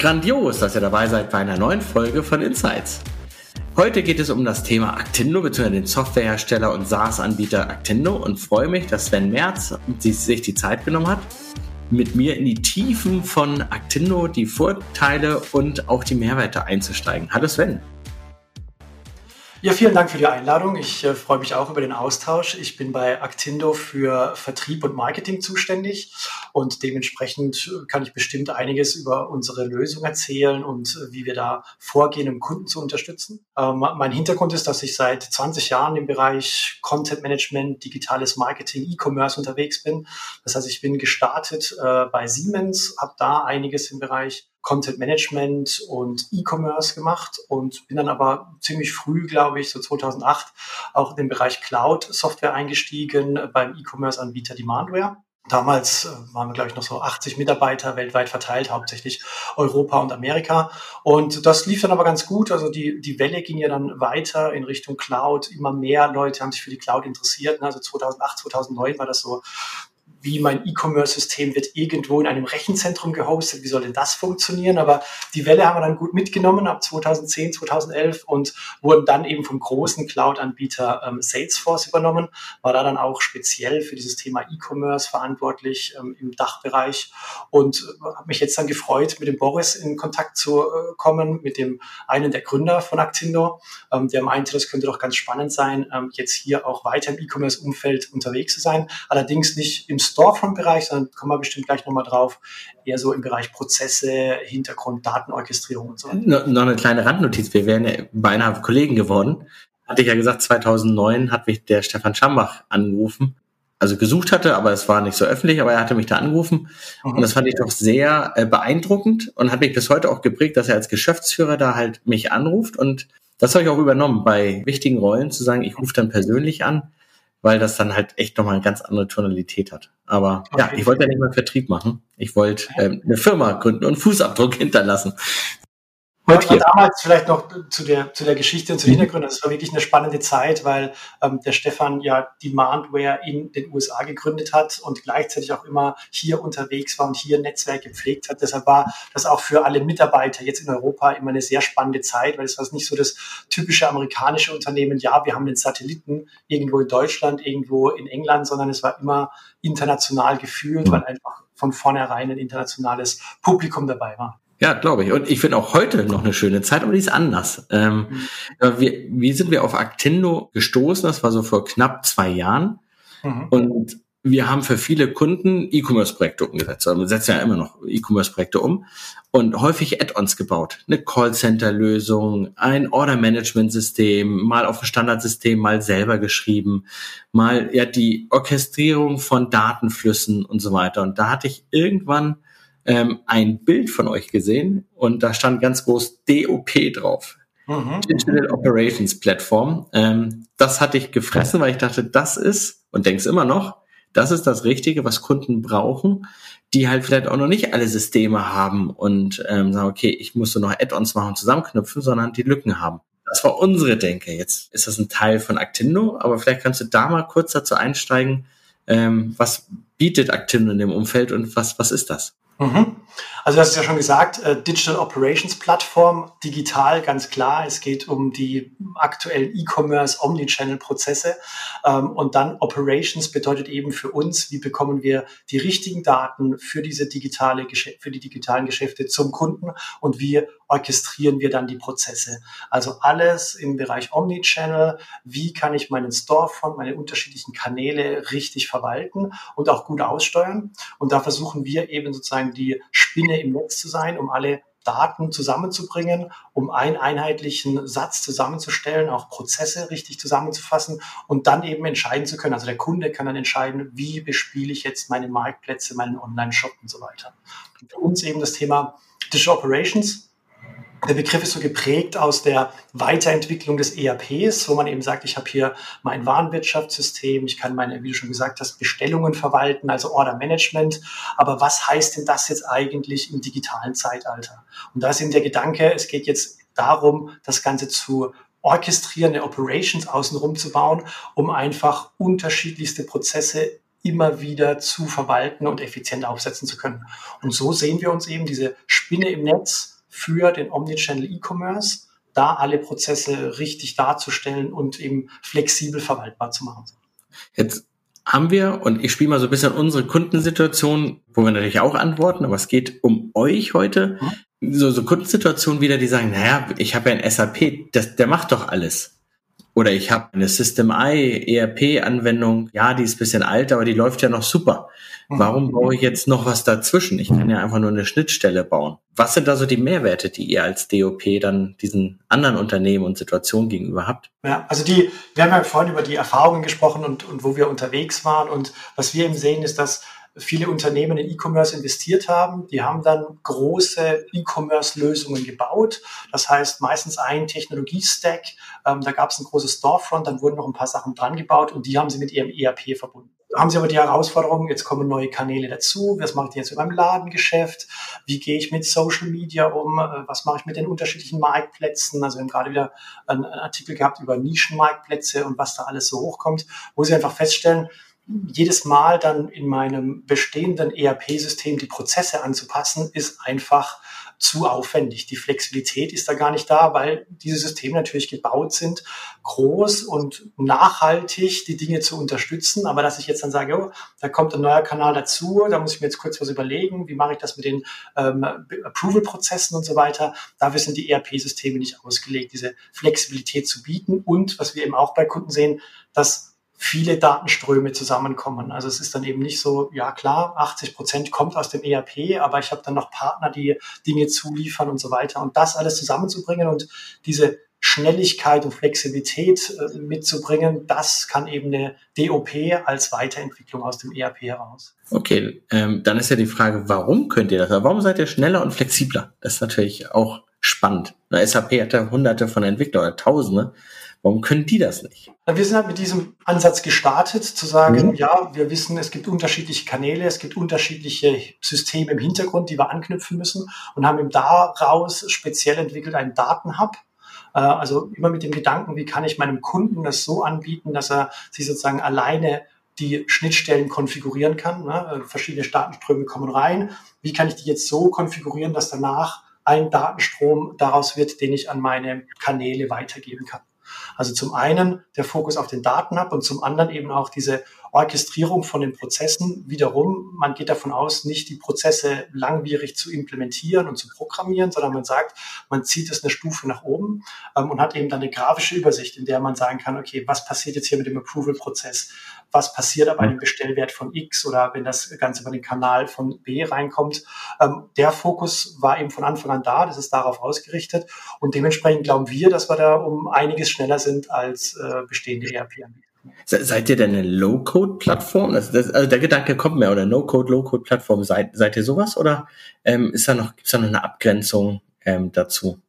Grandios, dass ihr dabei seid bei einer neuen Folge von Insights. Heute geht es um das Thema Actindo bzw. den Softwarehersteller und SaaS-Anbieter Actindo und freue mich, dass Sven Merz sich die Zeit genommen hat, mit mir in die Tiefen von Actindo, die Vorteile und auch die Mehrwerte einzusteigen. Hallo Sven. Ja, vielen Dank für die Einladung. Ich äh, freue mich auch über den Austausch. Ich bin bei Actindo für Vertrieb und Marketing zuständig und dementsprechend kann ich bestimmt einiges über unsere Lösung erzählen und äh, wie wir da vorgehen, um Kunden zu unterstützen. Ähm, mein Hintergrund ist, dass ich seit 20 Jahren im Bereich Content Management, digitales Marketing, E-Commerce unterwegs bin. Das heißt, ich bin gestartet äh, bei Siemens, habe da einiges im Bereich Content Management und E-Commerce gemacht und bin dann aber ziemlich früh, glaube ich, so 2008 auch in den Bereich Cloud Software eingestiegen beim E-Commerce-Anbieter Demandware. Damals äh, waren wir, glaube ich, noch so 80 Mitarbeiter weltweit verteilt, hauptsächlich Europa und Amerika. Und das lief dann aber ganz gut. Also die, die Welle ging ja dann weiter in Richtung Cloud. Immer mehr Leute haben sich für die Cloud interessiert. Also 2008, 2009 war das so wie mein E-Commerce-System wird irgendwo in einem Rechenzentrum gehostet, wie soll denn das funktionieren? Aber die Welle haben wir dann gut mitgenommen ab 2010, 2011 und wurden dann eben vom großen Cloud-Anbieter ähm, Salesforce übernommen, war da dann auch speziell für dieses Thema E-Commerce verantwortlich ähm, im Dachbereich. Und äh, habe mich jetzt dann gefreut, mit dem Boris in Kontakt zu äh, kommen, mit dem einen der Gründer von Actindo, ähm, der meinte, das könnte doch ganz spannend sein, ähm, jetzt hier auch weiter im E-Commerce-Umfeld unterwegs zu sein, allerdings nicht im Storefront-Bereich, sondern kommen wir bestimmt gleich nochmal drauf, eher so im Bereich Prozesse, Hintergrund, Datenorchestrierung und so. No, noch eine kleine Randnotiz, wir wären ja beinahe Kollegen geworden. Hatte ich ja gesagt, 2009 hat mich der Stefan Schambach angerufen, also gesucht hatte, aber es war nicht so öffentlich, aber er hatte mich da angerufen mhm. und das fand ich doch sehr äh, beeindruckend und hat mich bis heute auch geprägt, dass er als Geschäftsführer da halt mich anruft und das habe ich auch übernommen, bei wichtigen Rollen zu sagen, ich rufe dann persönlich an, weil das dann halt echt nochmal eine ganz andere Tonalität hat. Aber okay. ja, ich wollte ja nicht mal Vertrieb machen. Ich wollte ähm, eine Firma gründen und Fußabdruck hinterlassen. Heute hier. Damals vielleicht noch zu der, zu der Geschichte und zu den mhm. Hintergründen. Das war wirklich eine spannende Zeit, weil ähm, der Stefan ja Demandware in den USA gegründet hat und gleichzeitig auch immer hier unterwegs war und hier Netzwerk gepflegt hat. Deshalb war das auch für alle Mitarbeiter jetzt in Europa immer eine sehr spannende Zeit, weil es war nicht so das typische amerikanische Unternehmen, ja, wir haben den Satelliten irgendwo in Deutschland, irgendwo in England, sondern es war immer international gefühlt, weil einfach von vornherein ein internationales Publikum dabei war. Ja, glaube ich. Und ich finde auch heute noch eine schöne Zeit, aber die ist anders. Ähm, mhm. wir, wie sind wir auf Actindo gestoßen? Das war so vor knapp zwei Jahren. Mhm. Und wir haben für viele Kunden E-Commerce-Projekte umgesetzt. Also wir setzen ja immer noch E-Commerce-Projekte um und häufig Add-ons gebaut. Eine Callcenter-Lösung, ein Order-Management-System, mal auf ein Standardsystem, mal selber geschrieben, mal ja die Orchestrierung von Datenflüssen und so weiter. Und da hatte ich irgendwann ähm, ein Bild von euch gesehen und da stand ganz groß DOP drauf. Mhm. Digital Operations Platform. Ähm, das hatte ich gefressen, weil ich dachte, das ist, und denkst immer noch, das ist das Richtige, was Kunden brauchen, die halt vielleicht auch noch nicht alle Systeme haben und ähm, sagen, okay, ich muss so noch Add-ons machen, zusammenknüpfen, sondern die Lücken haben. Das war unsere Denke. Jetzt ist das ein Teil von Actindo, aber vielleicht kannst du da mal kurz dazu einsteigen, ähm, was bietet Actindo in dem Umfeld und was, was ist das? Mhm. Also du hast es ja schon gesagt, äh, Digital Operations Plattform, digital, ganz klar. Es geht um die aktuellen E-Commerce, Omnichannel-Prozesse. Ähm, und dann Operations bedeutet eben für uns, wie bekommen wir die richtigen Daten für diese digitale, für die digitalen Geschäfte zum Kunden und wie orchestrieren wir dann die Prozesse. Also alles im Bereich Omnichannel. Wie kann ich meinen Storefront, meine unterschiedlichen Kanäle richtig verwalten und auch gut aussteuern? Und da versuchen wir eben sozusagen die Spinne im Netz zu sein, um alle Daten zusammenzubringen, um einen einheitlichen Satz zusammenzustellen, auch Prozesse richtig zusammenzufassen und dann eben entscheiden zu können. Also der Kunde kann dann entscheiden, wie bespiele ich jetzt meine Marktplätze, meinen Online-Shop und so weiter. Und für uns eben das Thema Digital Operations, der Begriff ist so geprägt aus der Weiterentwicklung des ERPs, wo man eben sagt, ich habe hier mein Warenwirtschaftssystem, ich kann meine, wie du schon gesagt hast, Bestellungen verwalten, also Order Management. Aber was heißt denn das jetzt eigentlich im digitalen Zeitalter? Und da ist eben der Gedanke, es geht jetzt darum, das Ganze zu orchestrieren, eine Operations außenrum zu bauen, um einfach unterschiedlichste Prozesse immer wieder zu verwalten und effizient aufsetzen zu können. Und so sehen wir uns eben diese Spinne im Netz, für den Omnichannel E-Commerce, da alle Prozesse richtig darzustellen und eben flexibel verwaltbar zu machen. Jetzt haben wir, und ich spiele mal so ein bisschen unsere Kundensituation, wo wir natürlich auch antworten, aber es geht um euch heute. Mhm. So, so Kundensituationen wieder, die sagen, naja, ich habe ja ein SAP, das, der macht doch alles. Oder ich habe eine System I ERP-Anwendung, ja, die ist bisschen alt, aber die läuft ja noch super. Warum mhm. baue ich jetzt noch was dazwischen? Ich kann ja einfach nur eine Schnittstelle bauen. Was sind da so die Mehrwerte, die ihr als DOP dann diesen anderen Unternehmen und Situationen gegenüber habt? Ja, also die, wir haben ja vorhin über die Erfahrungen gesprochen und, und wo wir unterwegs waren. Und was wir eben sehen, ist, dass viele Unternehmen in E-Commerce investiert haben. Die haben dann große E-Commerce-Lösungen gebaut. Das heißt meistens ein Technologie-Stack. Ähm, da gab es ein großes Storefront, dann wurden noch ein paar Sachen dran gebaut und die haben sie mit ihrem ERP verbunden haben Sie aber die Herausforderung, jetzt kommen neue Kanäle dazu, was mache ich jetzt mit meinem Ladengeschäft, wie gehe ich mit Social Media um, äh, was mache ich mit den unterschiedlichen Marktplätzen, also wir haben gerade wieder einen Artikel gehabt über Nischenmarktplätze und was da alles so hochkommt, wo Sie einfach feststellen, jedes Mal dann in meinem bestehenden ERP-System die Prozesse anzupassen, ist einfach zu aufwendig. Die Flexibilität ist da gar nicht da, weil diese Systeme natürlich gebaut sind, groß und nachhaltig die Dinge zu unterstützen. Aber dass ich jetzt dann sage, oh, da kommt ein neuer Kanal dazu, da muss ich mir jetzt kurz was überlegen, wie mache ich das mit den ähm, Approval-Prozessen und so weiter. Dafür sind die ERP-Systeme nicht ausgelegt, diese Flexibilität zu bieten. Und was wir eben auch bei Kunden sehen, dass viele Datenströme zusammenkommen. Also es ist dann eben nicht so, ja klar, 80 Prozent kommt aus dem ERP, aber ich habe dann noch Partner, die Dinge zuliefern und so weiter. Und das alles zusammenzubringen und diese Schnelligkeit und Flexibilität äh, mitzubringen, das kann eben eine DOP als Weiterentwicklung aus dem ERP heraus. Okay, ähm, dann ist ja die Frage, warum könnt ihr das? Warum seid ihr schneller und flexibler? Das ist natürlich auch spannend. Eine SAP hat ja hunderte von Entwicklern oder tausende. Warum können die das nicht? Wir sind halt mit diesem Ansatz gestartet, zu sagen, mhm. ja, wir wissen, es gibt unterschiedliche Kanäle, es gibt unterschiedliche Systeme im Hintergrund, die wir anknüpfen müssen und haben eben daraus speziell entwickelt einen Datenhub, äh, also immer mit dem Gedanken, wie kann ich meinem Kunden das so anbieten, dass er sich sozusagen alleine die Schnittstellen konfigurieren kann. Ne? Verschiedene Datenströme kommen rein. Wie kann ich die jetzt so konfigurieren, dass danach ein Datenstrom daraus wird, den ich an meine Kanäle weitergeben kann? Also zum einen der Fokus auf den Datenhub und zum anderen eben auch diese Orchestrierung von den Prozessen. Wiederum, man geht davon aus, nicht die Prozesse langwierig zu implementieren und zu programmieren, sondern man sagt, man zieht es eine Stufe nach oben ähm, und hat eben dann eine grafische Übersicht, in der man sagen kann, okay, was passiert jetzt hier mit dem Approval-Prozess? Was passiert ab einem Bestellwert von X oder wenn das Ganze über den Kanal von B reinkommt? Ähm, der Fokus war eben von Anfang an da, das ist darauf ausgerichtet und dementsprechend glauben wir, dass wir da um einiges schneller sind als äh, bestehende ERP-Anbieter. Seid ihr denn eine Low-Code-Plattform? Also, also, der Gedanke kommt mir, oder No-Code, Low-Code-Plattform. Seid, seid ihr sowas oder ähm, ist da noch, gibt's da noch eine Abgrenzung ähm, dazu?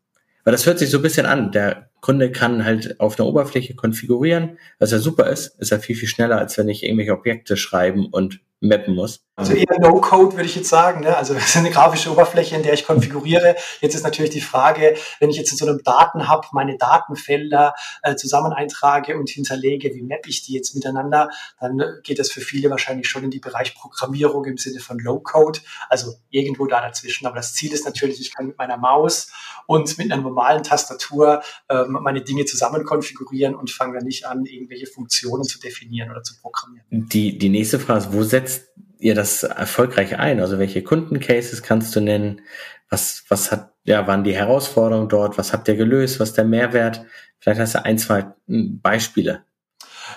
Weil das hört sich so ein bisschen an. Der Kunde kann halt auf einer Oberfläche konfigurieren, was ja super ist, ist ja viel, viel schneller, als wenn ich irgendwelche Objekte schreiben und mappen muss. Also eher No-Code würde ich jetzt sagen. Ne? Also es ist eine grafische Oberfläche, in der ich konfiguriere. Jetzt ist natürlich die Frage, wenn ich jetzt in so einem Datenhub meine Datenfelder äh, zusammen eintrage und hinterlege, wie mappe ich die jetzt miteinander, dann geht das für viele wahrscheinlich schon in die Bereich Programmierung im Sinne von Low-Code, also irgendwo da dazwischen. Aber das Ziel ist natürlich, ich kann mit meiner Maus und mit einer normalen Tastatur ähm, meine Dinge zusammen konfigurieren und fange dann nicht an, irgendwelche Funktionen zu definieren oder zu programmieren. Die, die nächste Frage ist, wo setzt ihr das erfolgreich ein? Also welche Kundencases kannst du nennen? Was, was hat, ja, waren die Herausforderungen dort? Was habt ihr gelöst? Was ist der Mehrwert? Vielleicht hast du ein, zwei hm, Beispiele.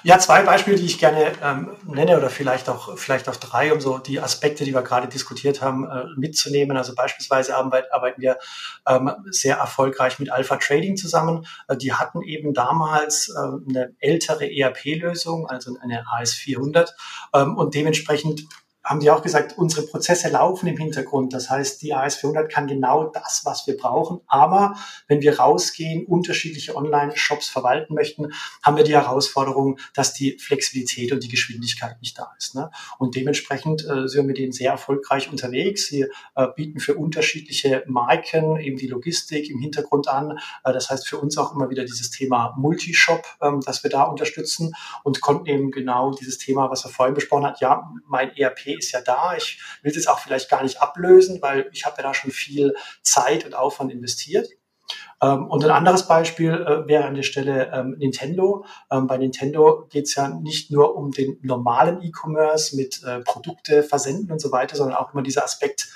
Ja, zwei Beispiele, die ich gerne ähm, nenne oder vielleicht auch, vielleicht auch drei, um so die Aspekte, die wir gerade diskutiert haben, äh, mitzunehmen. Also beispielsweise arbeiten wir ähm, sehr erfolgreich mit Alpha Trading zusammen. Äh, die hatten eben damals äh, eine ältere ERP-Lösung, also eine AS400 ähm, und dementsprechend haben die auch gesagt, unsere Prozesse laufen im Hintergrund. Das heißt, die AS400 kann genau das, was wir brauchen. Aber wenn wir rausgehen, unterschiedliche Online-Shops verwalten möchten, haben wir die Herausforderung, dass die Flexibilität und die Geschwindigkeit nicht da ist. Ne? Und dementsprechend äh, sind wir mit denen sehr erfolgreich unterwegs. Sie äh, bieten für unterschiedliche Marken eben die Logistik im Hintergrund an. Äh, das heißt für uns auch immer wieder dieses Thema Multishop, ähm, dass wir da unterstützen und konnten eben genau dieses Thema, was er vorhin besprochen hat, ja, mein ERP ist ja da. Ich will das auch vielleicht gar nicht ablösen, weil ich habe ja da schon viel Zeit und Aufwand investiert. Ähm, und ein anderes Beispiel äh, wäre an der Stelle ähm, Nintendo. Ähm, bei Nintendo geht es ja nicht nur um den normalen E-Commerce mit äh, Produkte versenden und so weiter, sondern auch immer dieser Aspekt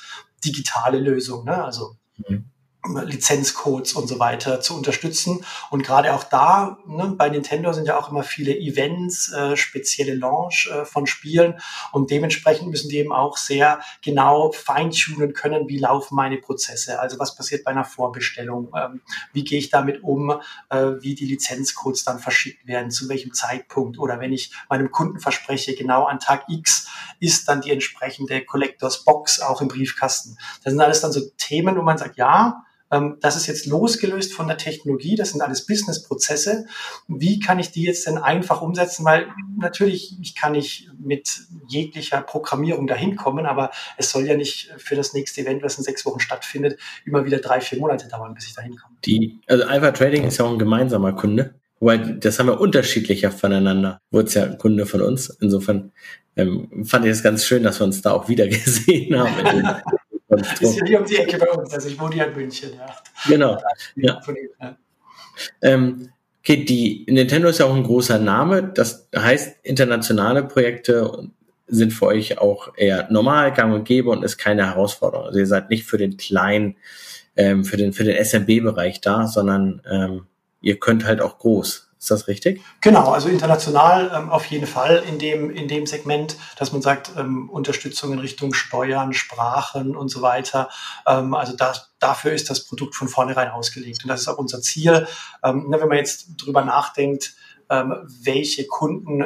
digitale Lösung. Ne? Also mhm. Lizenzcodes und so weiter zu unterstützen. Und gerade auch da, ne, bei Nintendo sind ja auch immer viele Events, äh, spezielle Launch äh, von Spielen und dementsprechend müssen die eben auch sehr genau feintunen können, wie laufen meine Prozesse. Also was passiert bei einer Vorbestellung, ähm, wie gehe ich damit um, äh, wie die Lizenzcodes dann verschickt werden, zu welchem Zeitpunkt oder wenn ich meinem Kunden verspreche, genau an Tag X ist dann die entsprechende Collectors Box auch im Briefkasten. Das sind alles dann so Themen, wo man sagt, ja, das ist jetzt losgelöst von der Technologie, das sind alles Business-Prozesse. Wie kann ich die jetzt denn einfach umsetzen? Weil natürlich, ich kann nicht mit jeglicher Programmierung dahin kommen, aber es soll ja nicht für das nächste Event, was in sechs Wochen stattfindet, immer wieder drei, vier Monate dauern, bis ich dahin komme. Die, also Alpha Trading ist ja auch ein gemeinsamer Kunde. Wobei, das haben wir unterschiedlicher voneinander. Wurde es ja ein Kunde von uns. Insofern ähm, fand ich es ganz schön, dass wir uns da auch wieder gesehen haben. ist ja hier um die Ecke bei uns. Also ich wohne hier in München, ja. Genau. Ja. Ähm, okay, die Nintendo ist ja auch ein großer Name. Das heißt, internationale Projekte sind für euch auch eher normal, gang und gäbe und ist keine Herausforderung. Also ihr seid nicht für den kleinen, ähm, für den, für den SMB-Bereich da, sondern ähm, ihr könnt halt auch groß. Ist das richtig? Genau, also international ähm, auf jeden Fall in dem, in dem Segment, dass man sagt, ähm, Unterstützung in Richtung Steuern, Sprachen und so weiter. Ähm, also das, dafür ist das Produkt von vornherein ausgelegt. Und das ist auch unser Ziel. Ähm, wenn man jetzt drüber nachdenkt, ähm, welche Kunden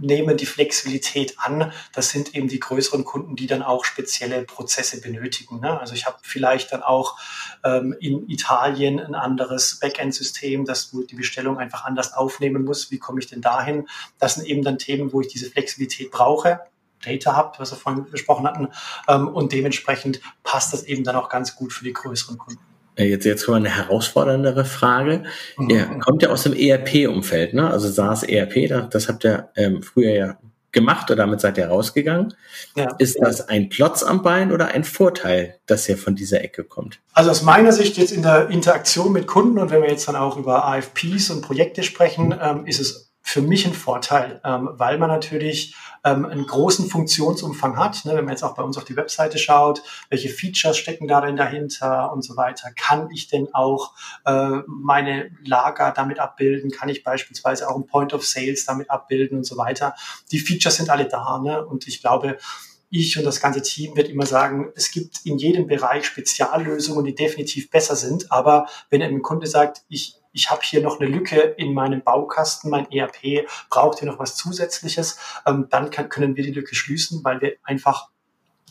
nehmen die Flexibilität an. Das sind eben die größeren Kunden, die dann auch spezielle Prozesse benötigen. Ne? Also ich habe vielleicht dann auch ähm, in Italien ein anderes Backend-System, das die Bestellung einfach anders aufnehmen muss. Wie komme ich denn dahin? Das sind eben dann Themen, wo ich diese Flexibilität brauche. Data Hub, was wir vorhin besprochen hatten. Ähm, und dementsprechend passt das eben dann auch ganz gut für die größeren Kunden. Äh, jetzt, jetzt kommen wir eine herausforderndere Frage. Mhm. Ihr kommt ja aus dem ERP-Umfeld, ne? Also SaaS ERP, das habt ihr ähm, früher ja gemacht oder damit seid ihr rausgegangen. Ja. Ist das ein Klotz am Bein oder ein Vorteil, dass ihr von dieser Ecke kommt? Also aus meiner Sicht jetzt in der Interaktion mit Kunden und wenn wir jetzt dann auch über AFPs und Projekte sprechen, ähm, ist es für mich ein Vorteil, ähm, weil man natürlich ähm, einen großen Funktionsumfang hat. Ne? Wenn man jetzt auch bei uns auf die Webseite schaut, welche Features stecken da denn dahinter und so weiter. Kann ich denn auch äh, meine Lager damit abbilden? Kann ich beispielsweise auch ein Point of Sales damit abbilden und so weiter? Die Features sind alle da. Ne? Und ich glaube, ich und das ganze Team wird immer sagen, es gibt in jedem Bereich Speziallösungen, die definitiv besser sind. Aber wenn ein Kunde sagt, ich ich habe hier noch eine Lücke in meinem Baukasten, mein ERP braucht hier noch was Zusätzliches, ähm, dann kann, können wir die Lücke schließen, weil wir einfach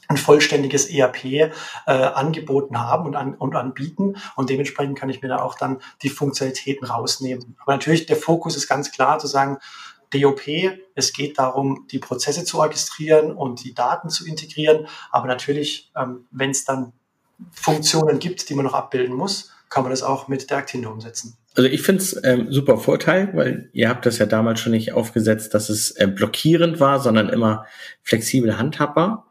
ein vollständiges ERP äh, angeboten haben und, an, und anbieten. Und dementsprechend kann ich mir da auch dann die Funktionalitäten rausnehmen. Aber natürlich, der Fokus ist ganz klar zu sagen, DOP, es geht darum, die Prozesse zu orchestrieren und die Daten zu integrieren. Aber natürlich, ähm, wenn es dann Funktionen gibt, die man noch abbilden muss, kann man das auch mit der umsetzen. Also ich finde es ähm, super Vorteil, weil ihr habt das ja damals schon nicht aufgesetzt, dass es äh, blockierend war, sondern immer flexibel handhabbar.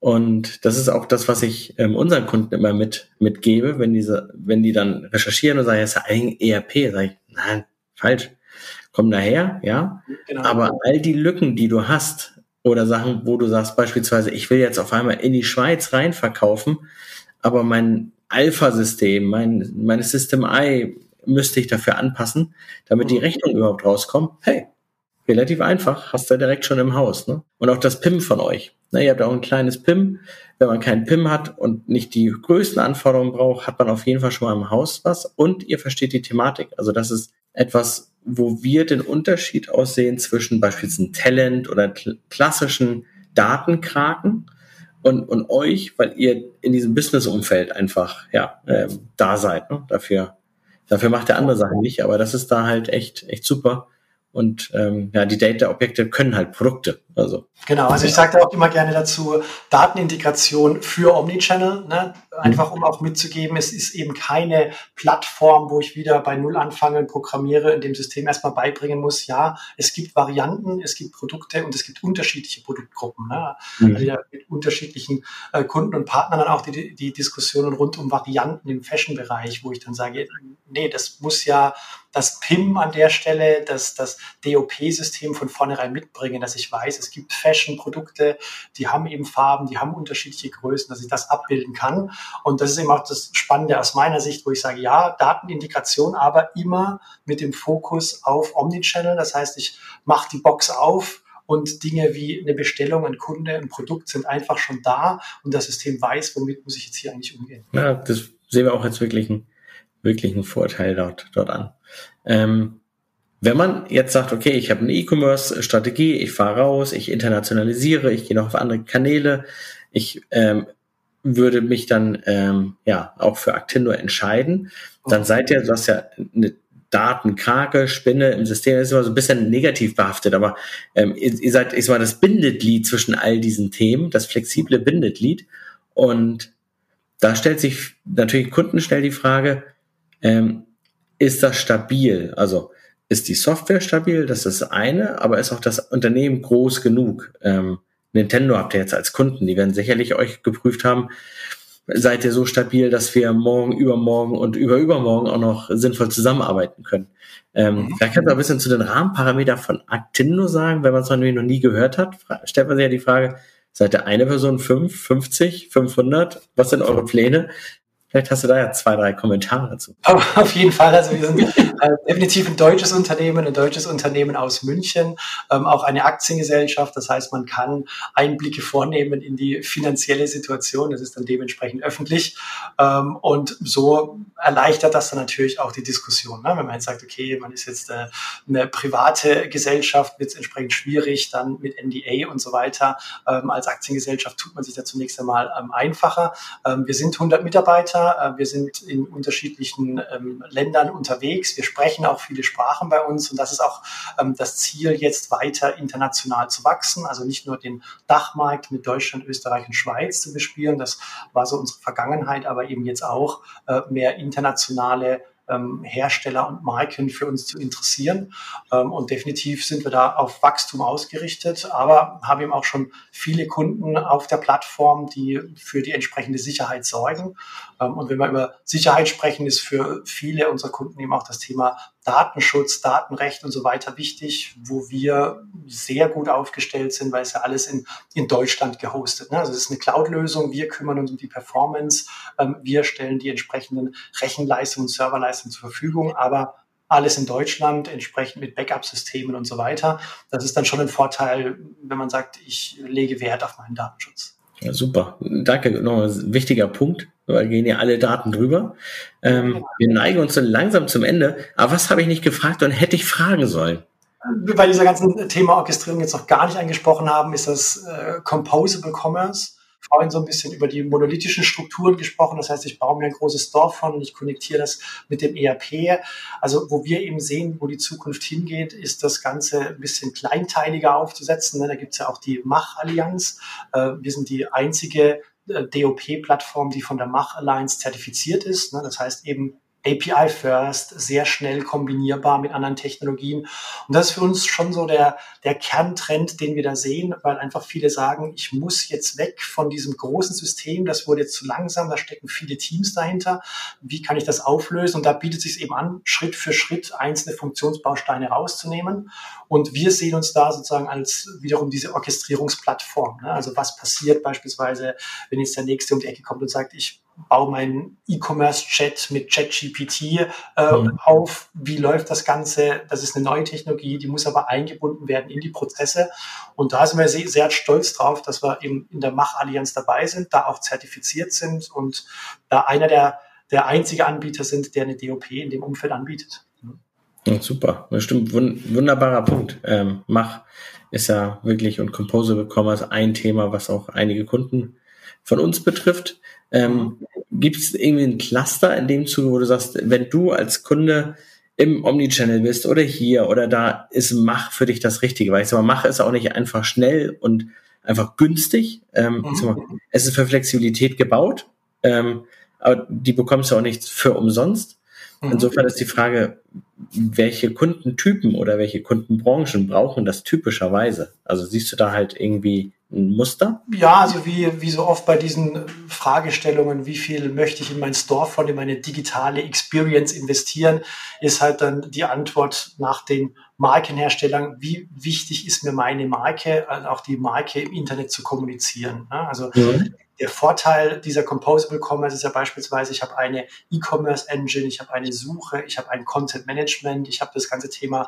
Und das ist auch das, was ich ähm, unseren Kunden immer mit mitgebe, wenn diese, wenn die dann recherchieren und sagen, es ist ein ERP, sage ich, nein, falsch, komm daher, ja. Genau. Aber all die Lücken, die du hast, oder Sachen, wo du sagst, beispielsweise, ich will jetzt auf einmal in die Schweiz rein verkaufen, aber mein Alpha-System, mein, meine System I müsste ich dafür anpassen, damit die mhm. Rechnung überhaupt rauskommt. Hey, relativ einfach, hast du direkt schon im Haus. Ne? Und auch das PIM von euch. Ne, ihr habt auch ein kleines PIM. Wenn man keinen PIM hat und nicht die größten Anforderungen braucht, hat man auf jeden Fall schon mal im Haus was und ihr versteht die Thematik. Also das ist etwas, wo wir den Unterschied aussehen zwischen beispielsweise Talent oder klassischen Datenkraken und, und euch, weil ihr in diesem Business-Umfeld einfach ja ähm, da seid. Ne? Dafür, dafür macht der andere Sachen nicht, aber das ist da halt echt echt super. Und ähm, ja, die Data-Objekte können halt Produkte. Also. Genau, also ich sage da auch immer gerne dazu, Datenintegration für Omnichannel, ne? einfach um auch mitzugeben, es ist eben keine Plattform, wo ich wieder bei Null anfange und programmiere, in dem System erstmal beibringen muss, ja, es gibt Varianten, es gibt Produkte und es gibt unterschiedliche Produktgruppen. Ne? Mhm. Also mit unterschiedlichen äh, Kunden und Partnern dann auch die, die Diskussionen rund um Varianten im Fashion-Bereich, wo ich dann sage, nee, das muss ja das PIM an der Stelle, das, das DOP-System von vornherein mitbringen, dass ich weiß, es gibt Fashion-Produkte, die haben eben Farben, die haben unterschiedliche Größen, dass ich das abbilden kann. Und das ist eben auch das Spannende aus meiner Sicht, wo ich sage, ja, Datenintegration, aber immer mit dem Fokus auf Omnichannel. Das heißt, ich mache die Box auf, und Dinge wie eine Bestellung, ein Kunde, ein Produkt sind einfach schon da und das System weiß, womit muss ich jetzt hier eigentlich umgehen. Ja, das sehen wir auch jetzt wirklich einen, wirklich einen Vorteil dort, dort an. Ähm, wenn man jetzt sagt, okay, ich habe eine E-Commerce-Strategie, ich fahre raus, ich internationalisiere, ich gehe noch auf andere Kanäle, ich ähm, würde mich dann ähm, ja auch für Actindo entscheiden, dann seid ihr, du hast ja eine Datenkrake, Spinne im System, das ist immer so ein bisschen negativ behaftet, aber ähm, ihr, ihr seid, ich sag mal, das Bindeglied zwischen all diesen Themen, das flexible Bindeglied. Und da stellt sich natürlich Kunden stellt die Frage, ähm, ist das stabil? Also ist die Software stabil? Das ist das eine, aber ist auch das Unternehmen groß genug? Ähm, Nintendo habt ihr jetzt als Kunden, die werden sicherlich euch geprüft haben, seid ihr so stabil, dass wir morgen, übermorgen und überübermorgen auch noch sinnvoll zusammenarbeiten können. Ähm, mhm. Vielleicht kannst du ein bisschen zu den Rahmenparametern von Actindo sagen, wenn man es noch nie gehört hat, stellt man sich ja die Frage, seid ihr eine Person, fünf, 50, 500? Was sind eure Pläne? Vielleicht hast du da ja zwei, drei Kommentare dazu. Auf jeden Fall. Also wir sind äh, definitiv ein deutsches Unternehmen, ein deutsches Unternehmen aus München, ähm, auch eine Aktiengesellschaft. Das heißt, man kann Einblicke vornehmen in die finanzielle Situation. Das ist dann dementsprechend öffentlich. Ähm, und so erleichtert das dann natürlich auch die Diskussion. Ne? Wenn man jetzt sagt, okay, man ist jetzt äh, eine private Gesellschaft, wird es entsprechend schwierig, dann mit NDA und so weiter. Ähm, als Aktiengesellschaft tut man sich da zunächst einmal ähm, einfacher. Ähm, wir sind 100 Mitarbeiter äh, wir sind in unterschiedlichen ähm, Ländern unterwegs. Wir sprechen auch viele Sprachen bei uns und das ist auch ähm, das Ziel, jetzt weiter international zu wachsen. Also nicht nur den Dachmarkt mit Deutschland, Österreich und Schweiz zu bespielen. Das war so unsere Vergangenheit, aber eben jetzt auch äh, mehr internationale ähm, Hersteller und Marken für uns zu interessieren. Ähm, und definitiv sind wir da auf Wachstum ausgerichtet, aber haben eben auch schon viele Kunden auf der Plattform, die für die entsprechende Sicherheit sorgen. Ähm, und wenn wir über Sicherheit sprechen, ist für viele unserer Kunden eben auch das Thema Datenschutz, Datenrecht und so weiter wichtig, wo wir sehr gut aufgestellt sind, weil es ja alles in, in Deutschland gehostet. Ne? Also es ist eine Cloud-Lösung, wir kümmern uns um die Performance, ähm, wir stellen die entsprechenden Rechenleistungen und Serverleistungen zur Verfügung, aber alles in Deutschland, entsprechend mit Backup-Systemen und so weiter. Das ist dann schon ein Vorteil, wenn man sagt, ich lege Wert auf meinen Datenschutz. Ja, super. Danke. Noch ein wichtiger Punkt. Da gehen ja alle Daten drüber. Ähm, wir neigen uns so langsam zum Ende. Aber was habe ich nicht gefragt und hätte ich fragen sollen? Bei dieser ganzen Thema Orchestrierung jetzt noch gar nicht angesprochen haben, ist das äh, Composable Commerce vorhin so ein bisschen über die monolithischen Strukturen gesprochen. Das heißt, ich baue mir ein großes Dorf von und ich konnektiere das mit dem ERP. Also wo wir eben sehen, wo die Zukunft hingeht, ist das Ganze ein bisschen kleinteiliger aufzusetzen. Da gibt es ja auch die Mach-Allianz. Äh, wir sind die einzige äh, DOP-Plattform, die von der Mach Alliance zertifiziert ist. Das heißt eben API first, sehr schnell kombinierbar mit anderen Technologien. Und das ist für uns schon so der, der Kerntrend, den wir da sehen, weil einfach viele sagen, ich muss jetzt weg von diesem großen System, das wurde jetzt zu langsam, da stecken viele Teams dahinter. Wie kann ich das auflösen? Und da bietet es sich eben an, Schritt für Schritt einzelne Funktionsbausteine rauszunehmen. Und wir sehen uns da sozusagen als wiederum diese Orchestrierungsplattform. Ne? Also was passiert beispielsweise, wenn jetzt der Nächste um die Ecke kommt und sagt, ich baue meinen E-Commerce-Chat mit ChatGPT äh, mhm. auf. Wie läuft das Ganze? Das ist eine neue Technologie, die muss aber eingebunden werden in die Prozesse. Und da sind wir sehr, sehr stolz drauf, dass wir eben in der Mach-Allianz dabei sind, da auch zertifiziert sind und da einer der, der einzige Anbieter sind, der eine DOP in dem Umfeld anbietet. Ja, super, bestimmt wunderbarer Punkt. Ähm, Mach ist ja wirklich und Composable Commerce ein Thema, was auch einige Kunden von uns betrifft. Ähm, Gibt es irgendwie ein Cluster in dem Zuge, wo du sagst, wenn du als Kunde im Omnichannel bist oder hier oder da, ist Mach für dich das Richtige. Weil ich sag mal, Mach ist auch nicht einfach schnell und einfach günstig. Ähm, mhm. mal, es ist für Flexibilität gebaut, ähm, aber die bekommst du auch nicht für umsonst. Mhm. Insofern ist die Frage, welche Kundentypen oder welche Kundenbranchen brauchen das typischerweise? Also siehst du da halt irgendwie ein Muster? Ja, also wie, wie so oft bei diesen Fragestellungen, wie viel möchte ich in mein Storefront, in meine digitale Experience investieren, ist halt dann die Antwort nach den Markenherstellern, wie wichtig ist mir meine Marke, also auch die Marke im Internet zu kommunizieren. Also mhm. Der Vorteil dieser Composable Commerce ist ja beispielsweise, ich habe eine E-Commerce Engine, ich habe eine Suche, ich habe ein Content Management, ich habe das ganze Thema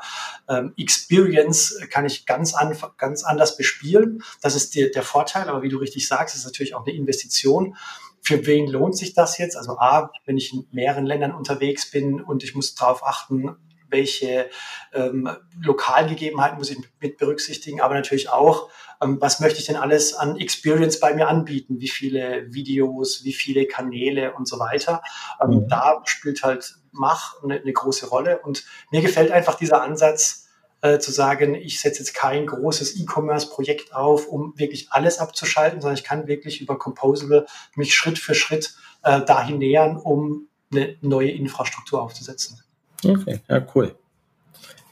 ähm, Experience, kann ich ganz, an, ganz anders bespielen. Das ist der, der Vorteil, aber wie du richtig sagst, ist natürlich auch eine Investition. Für wen lohnt sich das jetzt? Also A, wenn ich in mehreren Ländern unterwegs bin und ich muss darauf achten, welche ähm, Lokalgegebenheiten muss ich mit berücksichtigen, aber natürlich auch, ähm, was möchte ich denn alles an Experience bei mir anbieten, wie viele Videos, wie viele Kanäle und so weiter. Ähm, mhm. Da spielt halt Mach eine, eine, große Rolle und mir gefällt einfach dieser Ansatz, äh, zu sagen, ich setze jetzt kein großes E-Commerce-Projekt auf, um wirklich alles abzuschalten, sondern ich kann wirklich über Composable mich Schritt für Schritt äh, dahin nähern, um eine neue Infrastruktur aufzusetzen. Okay, ja, cool.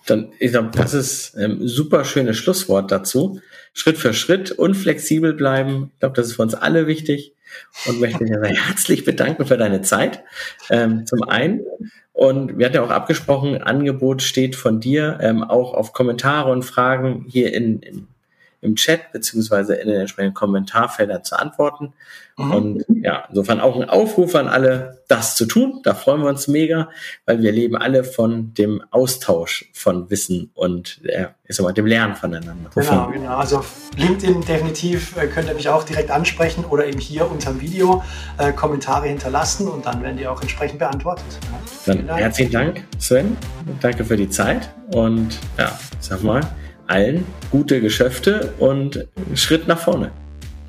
Dann, ich glaube, das ist ein ähm, super schönes Schlusswort dazu. Schritt für Schritt und flexibel bleiben. Ich glaube, das ist für uns alle wichtig und möchte mich herzlich bedanken für deine Zeit. Ähm, zum einen. Und wir hatten ja auch abgesprochen, Angebot steht von dir ähm, auch auf Kommentare und Fragen hier in, in im Chat beziehungsweise in den entsprechenden Kommentarfeldern zu antworten. Mhm. Und ja, insofern auch ein Aufruf an alle, das zu tun. Da freuen wir uns mega, weil wir leben alle von dem Austausch von Wissen und äh, ich sag mal, dem Lernen voneinander. Genau, genau. Also LinkedIn definitiv äh, könnt ihr mich auch direkt ansprechen oder eben hier unter dem Video äh, Kommentare hinterlassen und dann werden die auch entsprechend beantwortet. Ja. Dann herzlichen Dank, Sven. Danke für die Zeit und ja, sag mal, allen gute Geschäfte und Schritt nach vorne.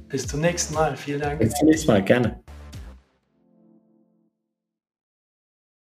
Bis zum nächsten Mal. Vielen Dank. Bis zum nächsten Mal. Gerne.